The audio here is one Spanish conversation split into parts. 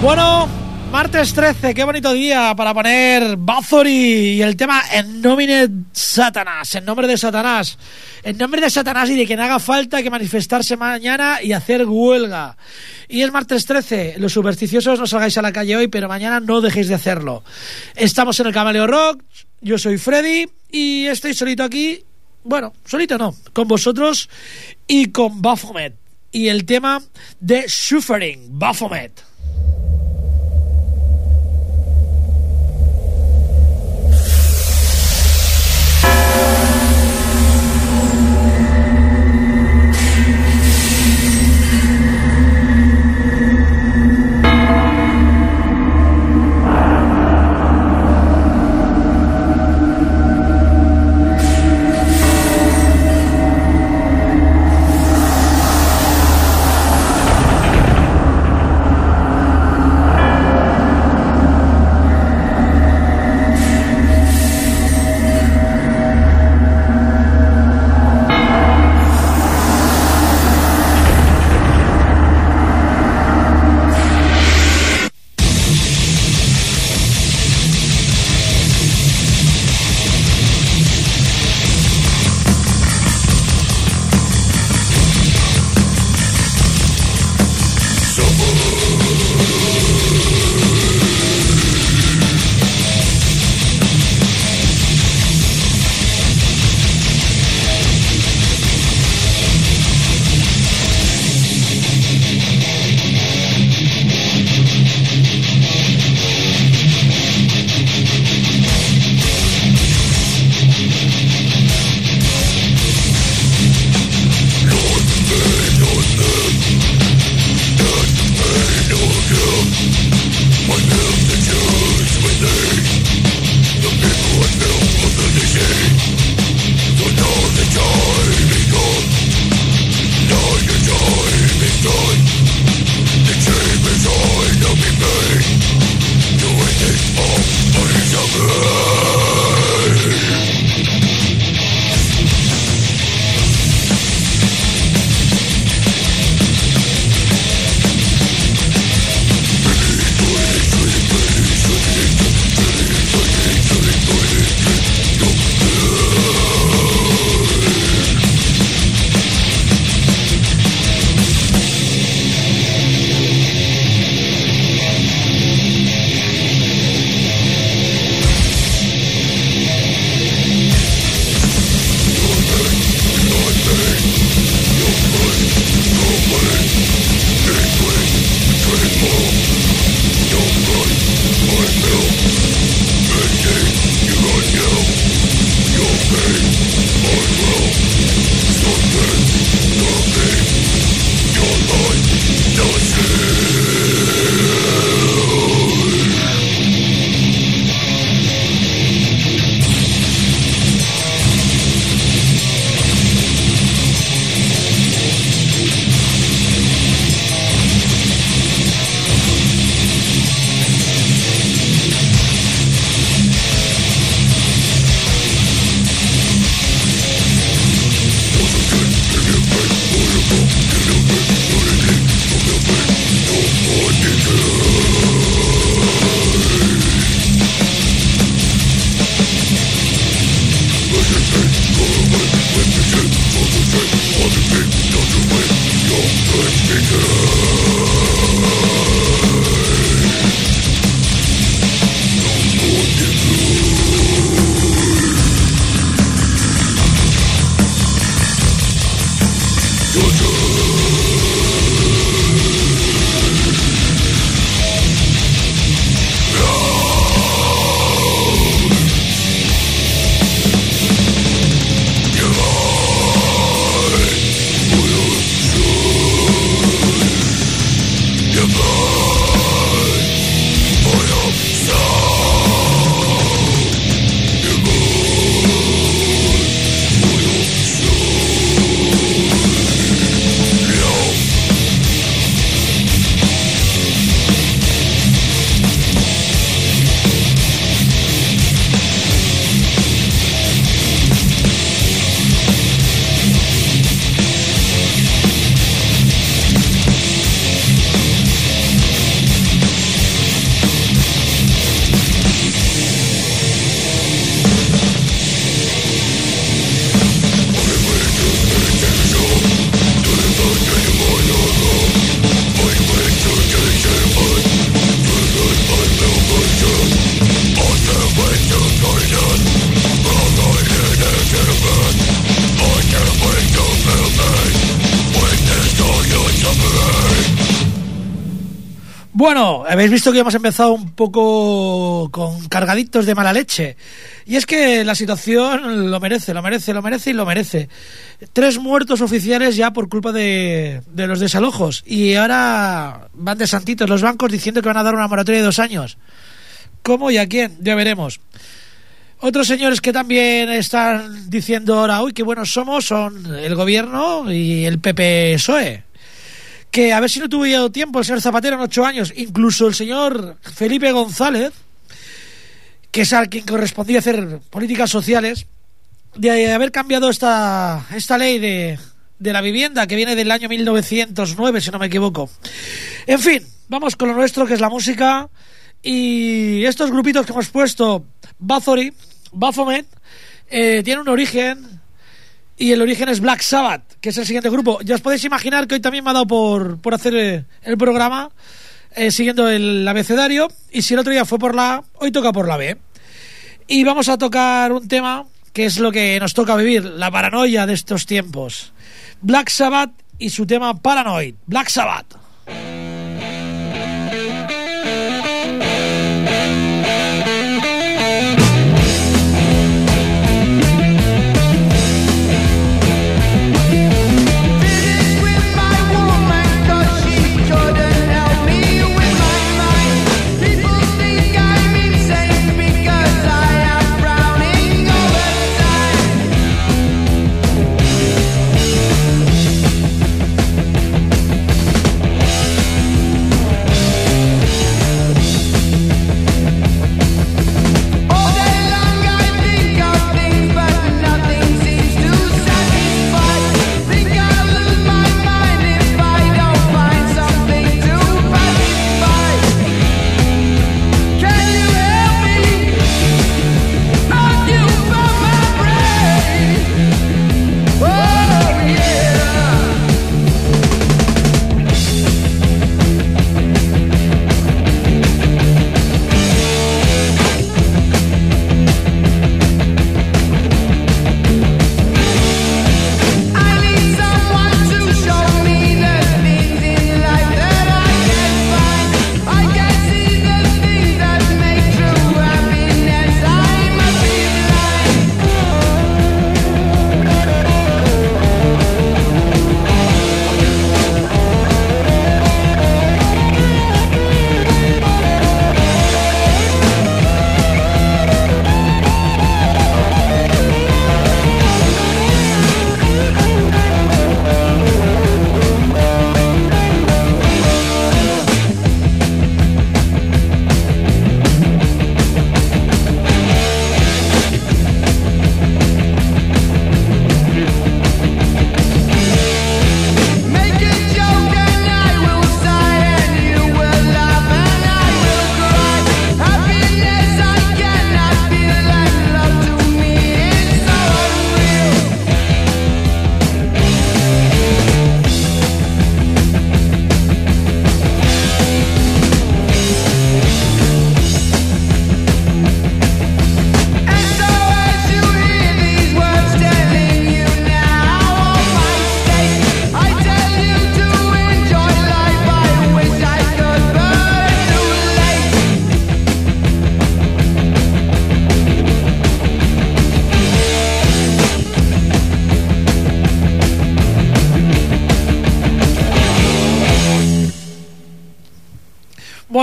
Bueno, martes 13, qué bonito día para poner Bathory y el tema en nomine Satanás, en nombre de Satanás. En nombre de Satanás y de quien haga falta que manifestarse mañana y hacer huelga. Y es martes 13, los supersticiosos no salgáis a la calle hoy, pero mañana no dejéis de hacerlo. Estamos en el Camaleo Rock, yo soy Freddy y estoy solito aquí. Bueno, solito no, con vosotros y con Baphomet. Y el tema de Suffering, Baphomet. Spain. Habéis visto que hemos empezado un poco con cargaditos de mala leche. Y es que la situación lo merece, lo merece, lo merece y lo merece. Tres muertos oficiales ya por culpa de, los desalojos. Y ahora van de santitos los bancos diciendo que van a dar una moratoria de dos años. ¿Cómo y a quién? Ya veremos. Otros señores que también están diciendo ahora, uy, qué buenos somos, son el gobierno y el PP-SOE que a ver si no tuvo tiempo el señor Zapatero en ocho años, incluso el señor Felipe González, que es al quien correspondía hacer políticas sociales, de haber cambiado esta, esta ley de, de la vivienda que viene del año 1909, si no me equivoco. En fin, vamos con lo nuestro, que es la música. Y estos grupitos que hemos puesto, Bathory, Baphomet, eh, tienen un origen y el origen es Black Sabbath, que es el siguiente grupo. Ya os podéis imaginar que hoy también me ha dado por, por hacer eh, el programa eh, siguiendo el abecedario. Y si el otro día fue por la A, hoy toca por la B. Y vamos a tocar un tema que es lo que nos toca vivir, la paranoia de estos tiempos. Black Sabbath y su tema Paranoid. Black Sabbath.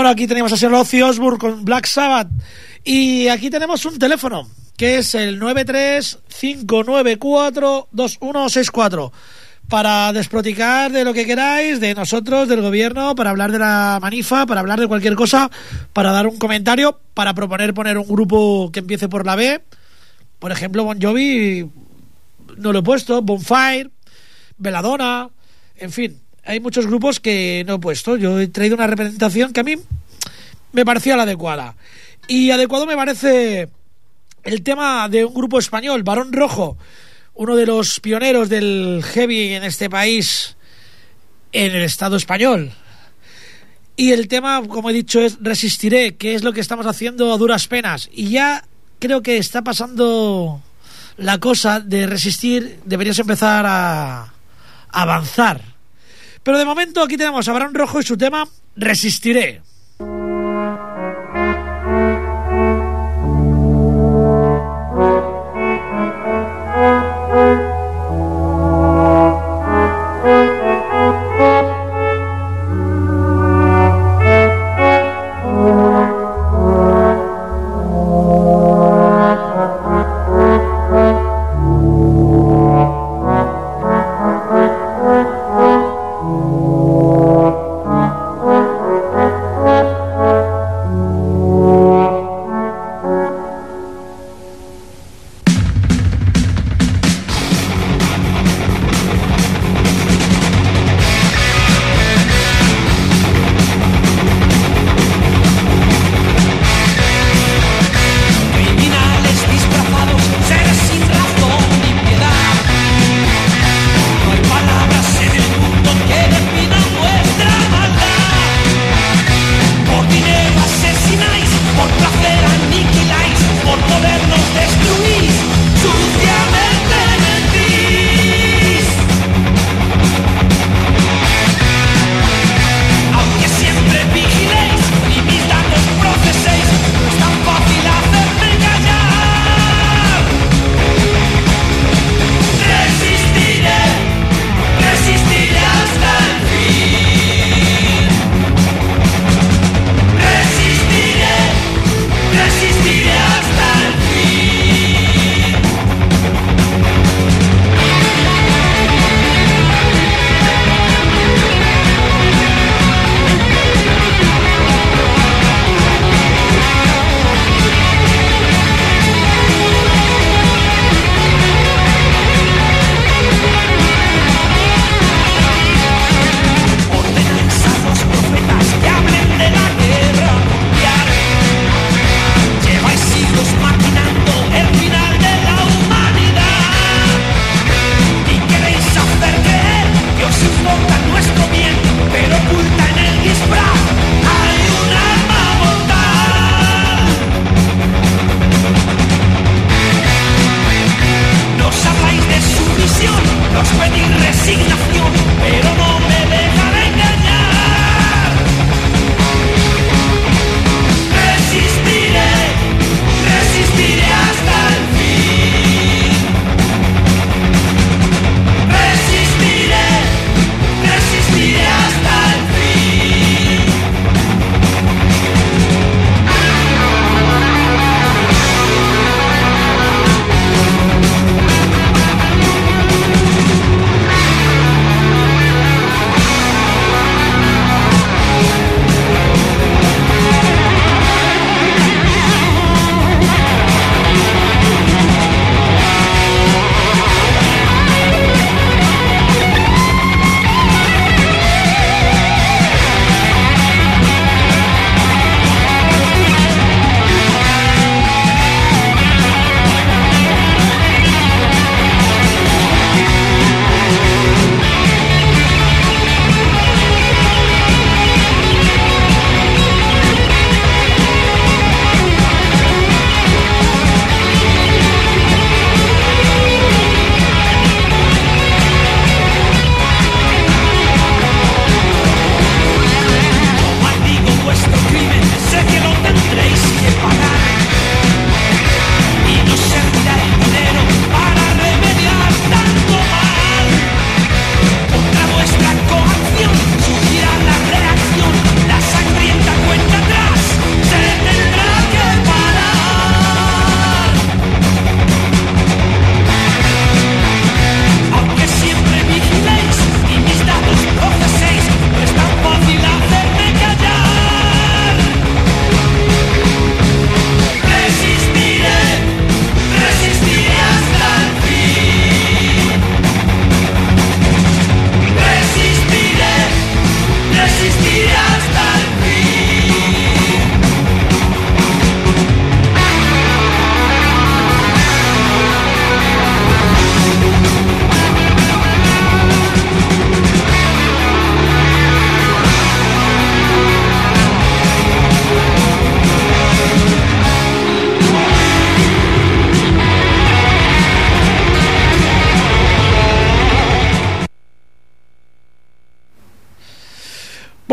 Aquí tenemos a Sir Ozzy con Black Sabbath. Y aquí tenemos un teléfono, que es el 935942164 para desproticar de lo que queráis, de nosotros, del gobierno, para hablar de la manifa, para hablar de cualquier cosa, para dar un comentario, para proponer poner un grupo que empiece por la B. Por ejemplo, Bon Jovi, no lo he puesto, Bonfire, Veladona, en fin, hay muchos grupos que no he puesto. Yo he traído una representación que a mí me parecía la adecuada. Y adecuado me parece el tema de un grupo español, Barón Rojo, uno de los pioneros del heavy en este país, en el Estado español. Y el tema, como he dicho, es Resistiré, que es lo que estamos haciendo a duras penas. Y ya creo que está pasando la cosa de resistir, deberías empezar a avanzar pero de momento aquí tenemos a Barón Rojo y su tema Resistiré.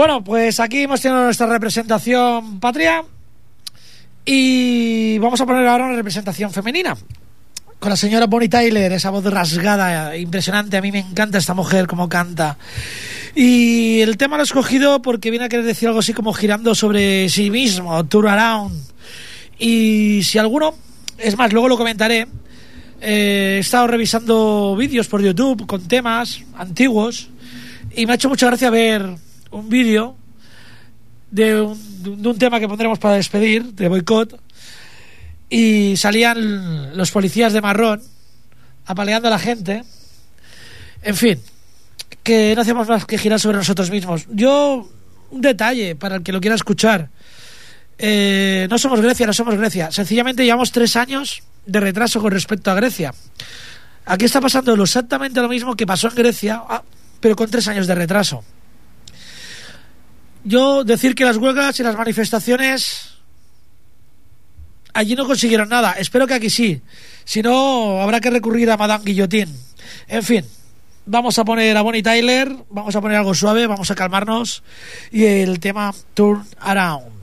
Bueno, pues aquí hemos tenido nuestra representación patria y vamos a poner ahora una representación femenina. Con la señora Bonnie Tyler, esa voz rasgada, impresionante. A mí me encanta esta mujer, como canta. Y el tema lo he escogido porque viene a querer decir algo así como girando sobre sí mismo, Tour Around. Y si alguno, es más, luego lo comentaré, eh, he estado revisando vídeos por YouTube con temas antiguos y me ha hecho mucha gracia ver un vídeo de un, de un tema que pondremos para despedir, de boicot, y salían los policías de marrón apaleando a la gente. En fin, que no hacemos más que girar sobre nosotros mismos. Yo, un detalle para el que lo quiera escuchar. Eh, no somos Grecia, no somos Grecia. Sencillamente llevamos tres años de retraso con respecto a Grecia. Aquí está pasando exactamente lo mismo que pasó en Grecia, ah, pero con tres años de retraso. Yo decir que las huelgas y las manifestaciones allí no consiguieron nada. Espero que aquí sí. Si no, habrá que recurrir a Madame Guillotín. En fin, vamos a poner a Bonnie Tyler, vamos a poner algo suave, vamos a calmarnos. Y el tema Turn Around.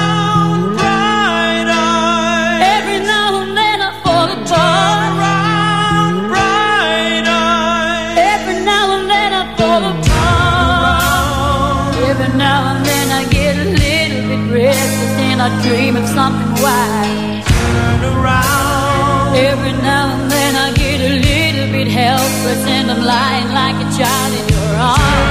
I dream of something wild. Turn around. Every now and then I get a little bit helpless and I'm lying like a child in your arms.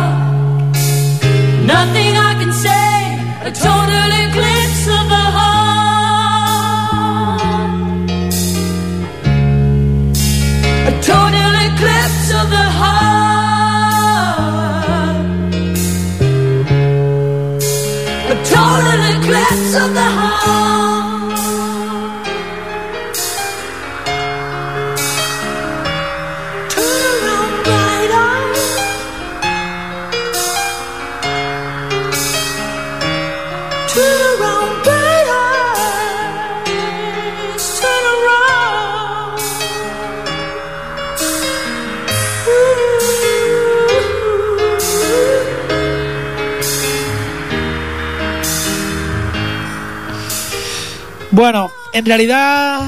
Bueno, en realidad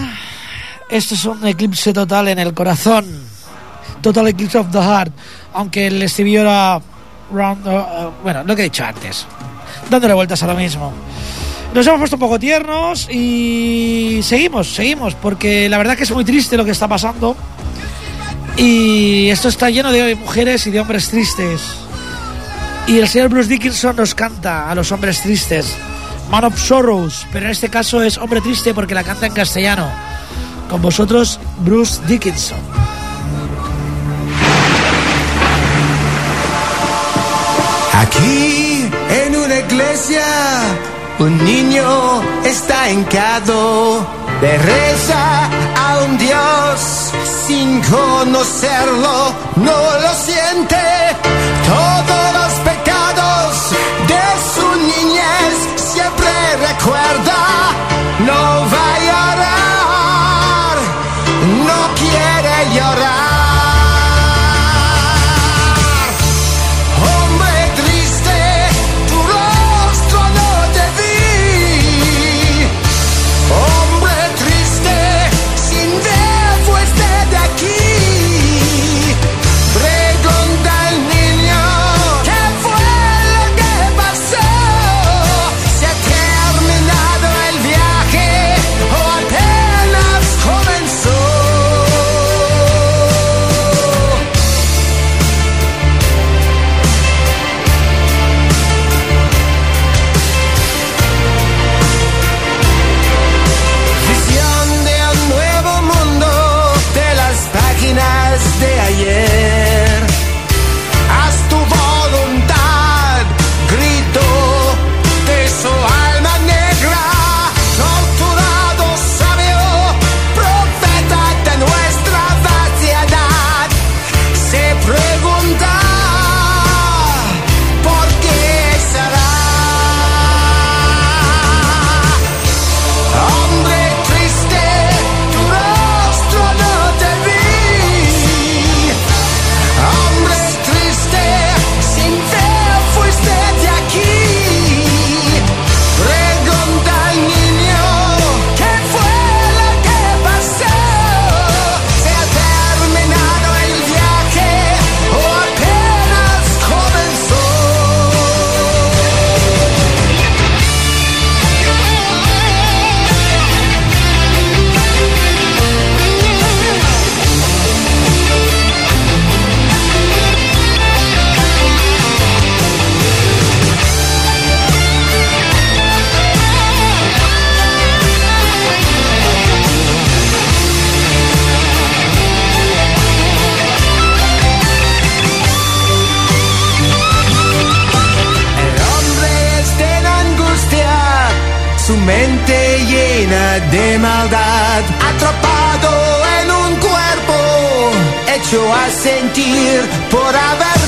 esto es un eclipse total en el corazón. Total eclipse of the heart. Aunque el estribillo era... round- uh, bueno, lo que he dicho antes. Dándole vueltas a lo mismo. Nos hemos puesto un poco tiernos y seguimos, seguimos, porque la verdad que es muy triste lo que está pasando. Y esto está lleno de mujeres y de hombres tristes. Y el señor Bruce Dickinson nos canta a los hombres tristes. Man of Sorrows, pero en este caso es hombre triste porque la canta en castellano. Con vosotros, Bruce Dickinson. Aquí en una iglesia un niño está hincado, le reza a un Dios sin conocerlo, no lo siente. Todos recuerda, de maldad, atrapado en un cuerpo hecho a sentir por avergüenza.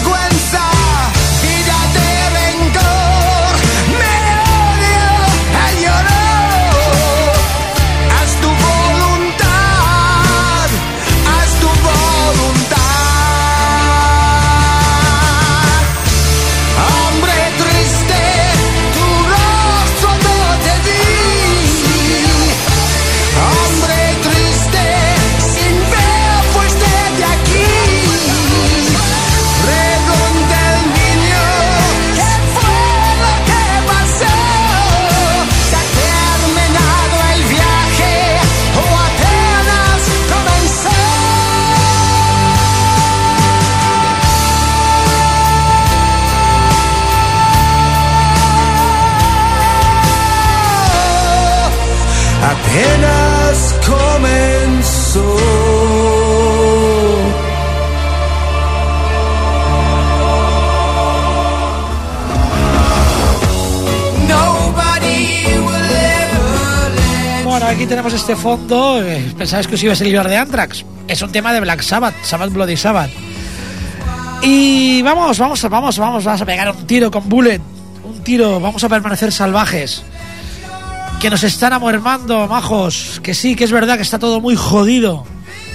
Aquí tenemos este fondo. eh, Pensabas que os iba a salir de Anthrax. Es un tema de Black Sabbath, Sabbath Bloody Sabbath. Y vamos, vamos, vamos, vamos, vamos a pegar un tiro con Bullet. Un tiro, vamos a permanecer salvajes. Que nos están amormando, majos. Que sí, que es verdad que está todo muy jodido.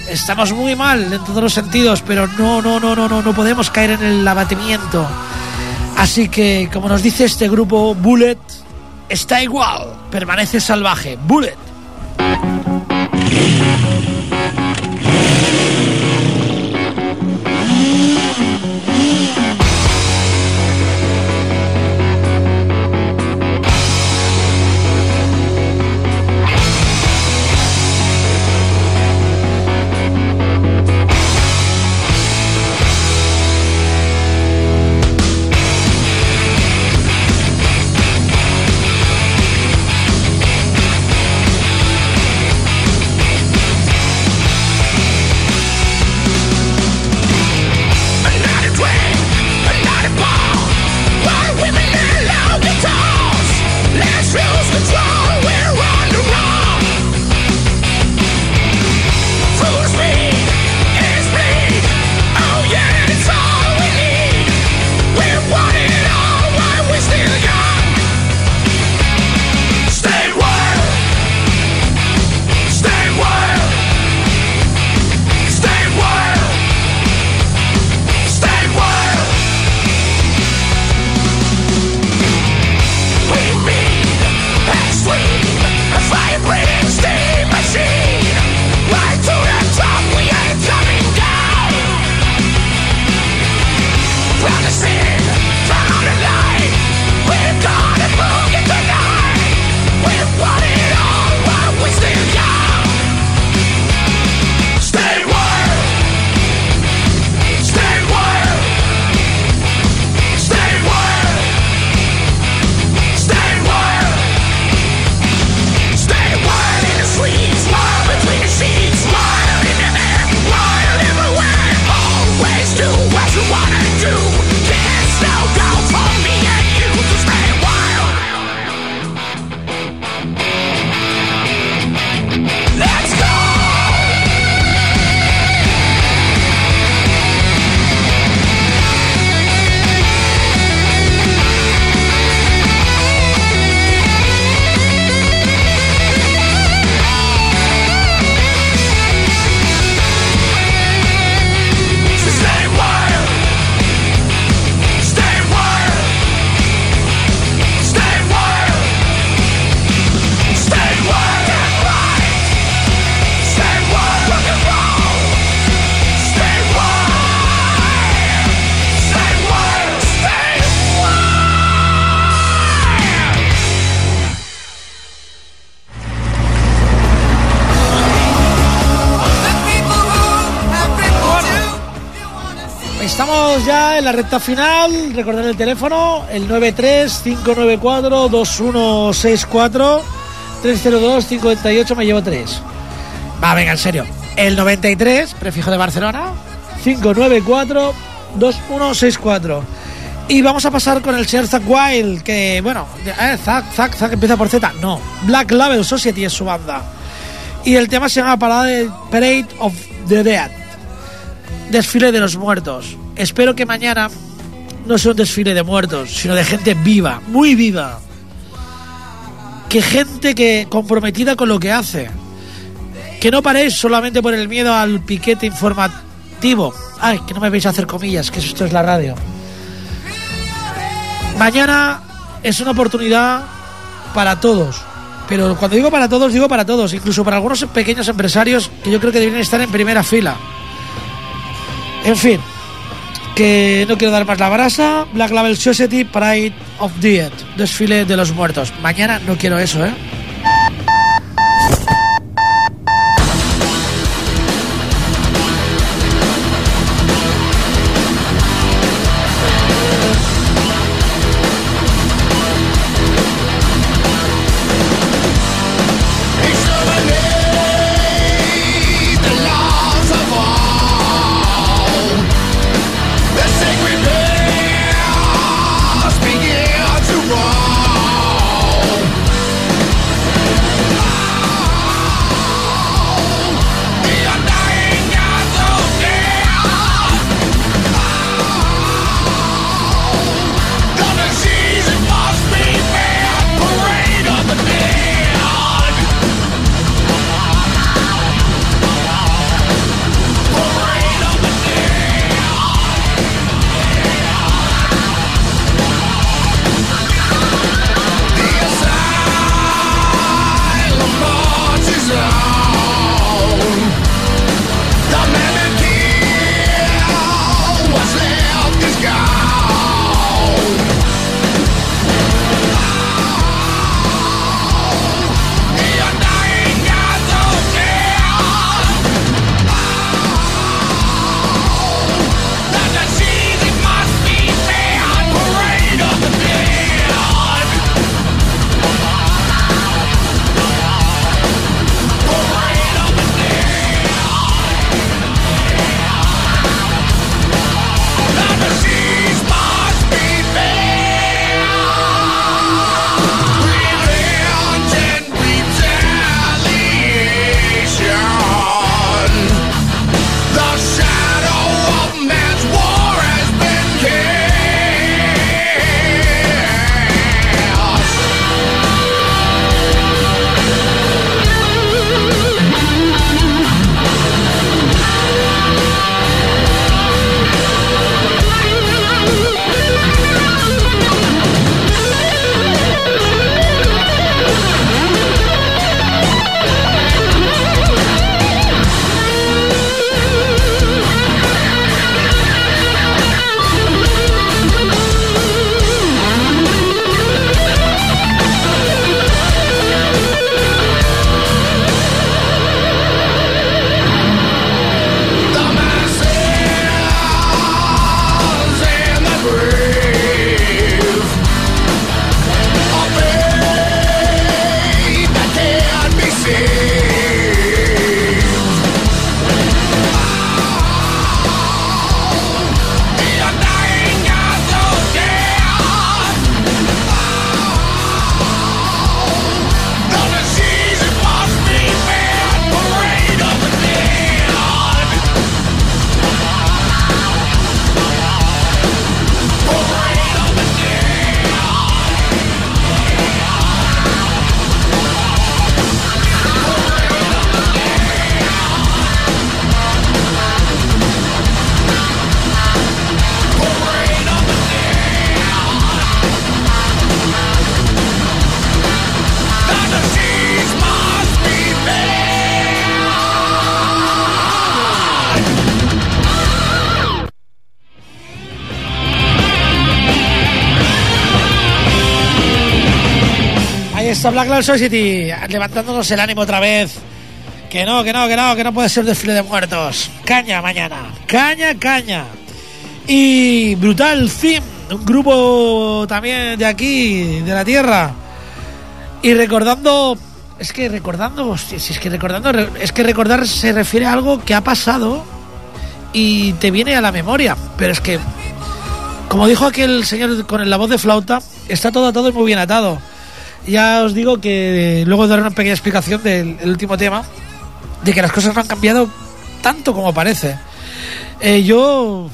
Estamos muy mal en todos los sentidos, pero no, no, no, no, no, no podemos caer en el abatimiento. Así que, como nos dice este grupo, Bullet está igual, permanece salvaje. Bullet. Bye. Estamos ya en la recta final. Recordar el teléfono: el 93-594-2164. 302-58, me llevo 3. Va, venga, en serio. El 93, prefijo de Barcelona. 594-2164. Y vamos a pasar con el señor Zack Wild, que, bueno, eh, Zack, Zack, Zack empieza por Z. No, Black Label Society es su banda. Y el tema se llama Parade, Parade of the Dead. Desfile de los muertos. Espero que mañana no sea un desfile de muertos, sino de gente viva, muy viva. Que gente que comprometida con lo que hace. Que no paréis solamente por el miedo al piquete informativo. Ay, que no me veis hacer comillas, que esto es la radio. Mañana es una oportunidad para todos. Pero cuando digo para todos, digo para todos. Incluso para algunos pequeños empresarios que yo creo que deben estar en primera fila. En fin, que no quiero dar más la brasa. Black Label Society, Pride of Dead. Desfile de los muertos. Mañana no quiero eso, ¿eh? Black Label Society, levantándonos el ánimo otra vez. Que no, que no, que no, que no puede ser desfile de muertos. Caña mañana, caña, caña. Y Brutal Theme, un grupo también de aquí, de la tierra. Y recordando, es que recordando, si es que recordando, es que recordar se refiere a algo que ha pasado y te viene a la memoria. Pero es que como dijo aquel señor con la voz de flauta, está todo atado y muy bien atado. Ya os digo que luego daré una pequeña explicación del el último tema, de que las cosas no han cambiado tanto como parece. Eh, yo.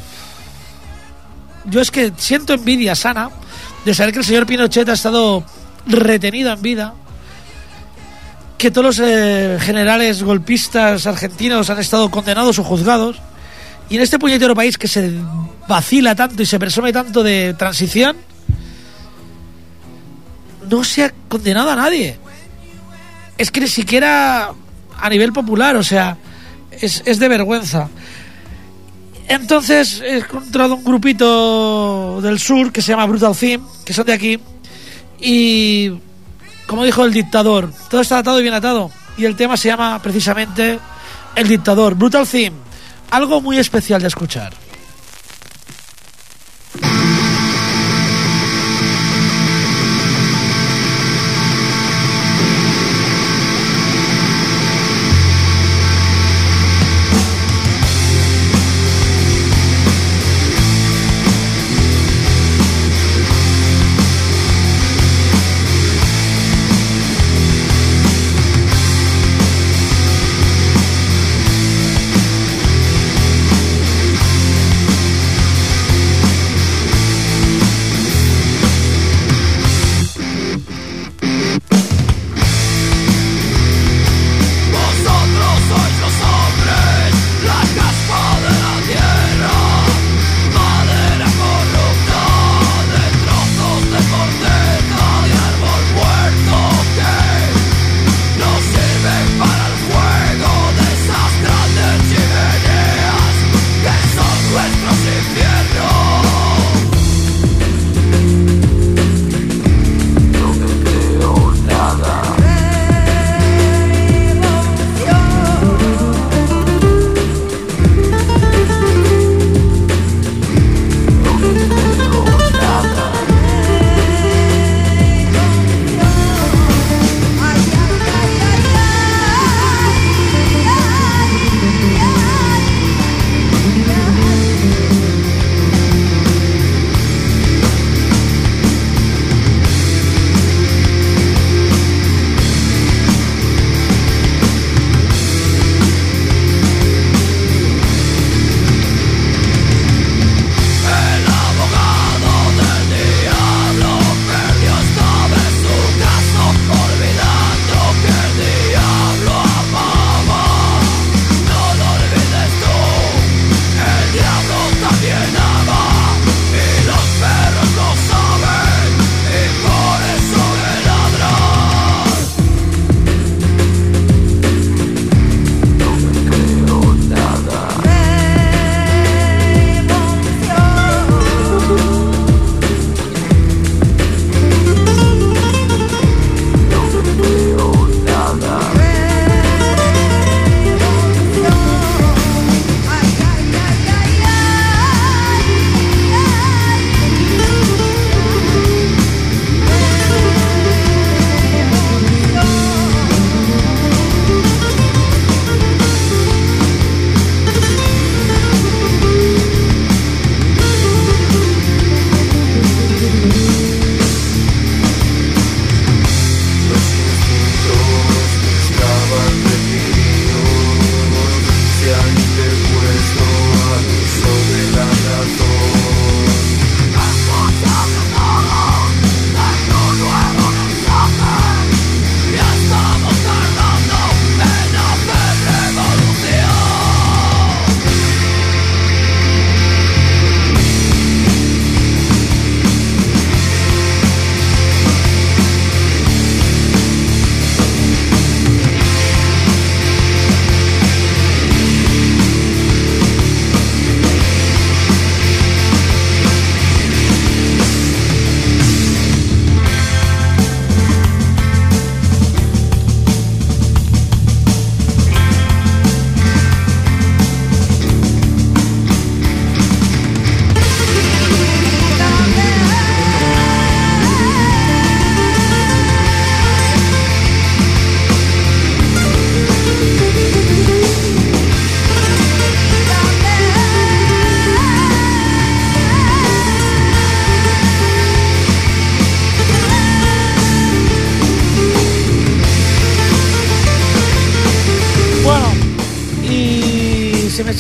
Yo es que siento envidia sana de saber que el señor Pinochet ha estado retenido en vida, que todos los eh, generales golpistas argentinos han estado condenados o juzgados, y en este puñetero país que se vacila tanto y se presume tanto de transición, no se ha condenado a nadie. Es que ni siquiera a nivel popular, o sea, es, es de vergüenza. Entonces he encontrado un grupito del sur que se llama Brutal Theme, que son de aquí, y como dijo el dictador, todo está atado y bien atado. Y el tema se llama precisamente El dictador, Brutal Theme. Algo muy especial de escuchar.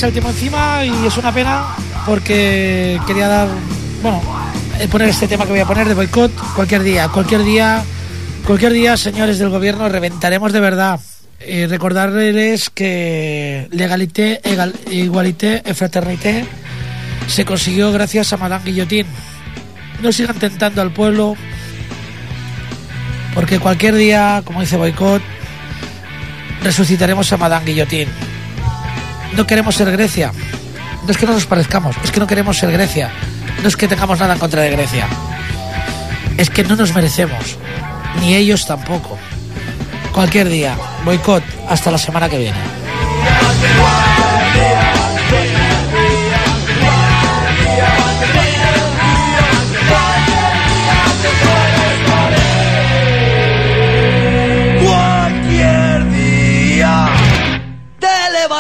El tiempo encima y es una pena porque quería dar, bueno, eh, poner este tema que voy a poner de boicot cualquier día, cualquier día, cualquier día, señores del gobierno, reventaremos de verdad. Recordarles que legalité, egal- igualité et fraternité se consiguió gracias a Madame Guillotín. No sigan tentando al pueblo porque cualquier día, como dice Boicot, resucitaremos a Madame Guillotín. No queremos ser Grecia. No es que no nos parezcamos, es que no queremos ser Grecia. No es que tengamos nada en contra de Grecia. Es que no nos merecemos. Ni ellos tampoco. Cualquier día. Boicot. Hasta la semana que viene.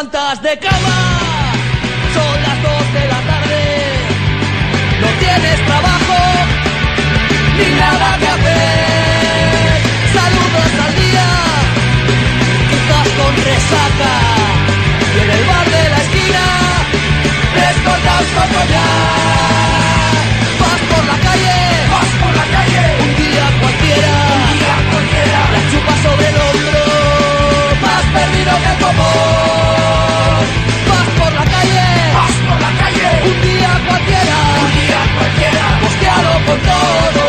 de cama. Son las dos de la tarde. No tienes trabajo ni nada que hacer. Saludos al día, quizás con resaca. Y en el bar de la esquina, descortas con ya. Vas por la calle, vas por la calle. Un día cualquiera, un día cualquiera. La chupa sobre el hombro, más perdido que el como. todo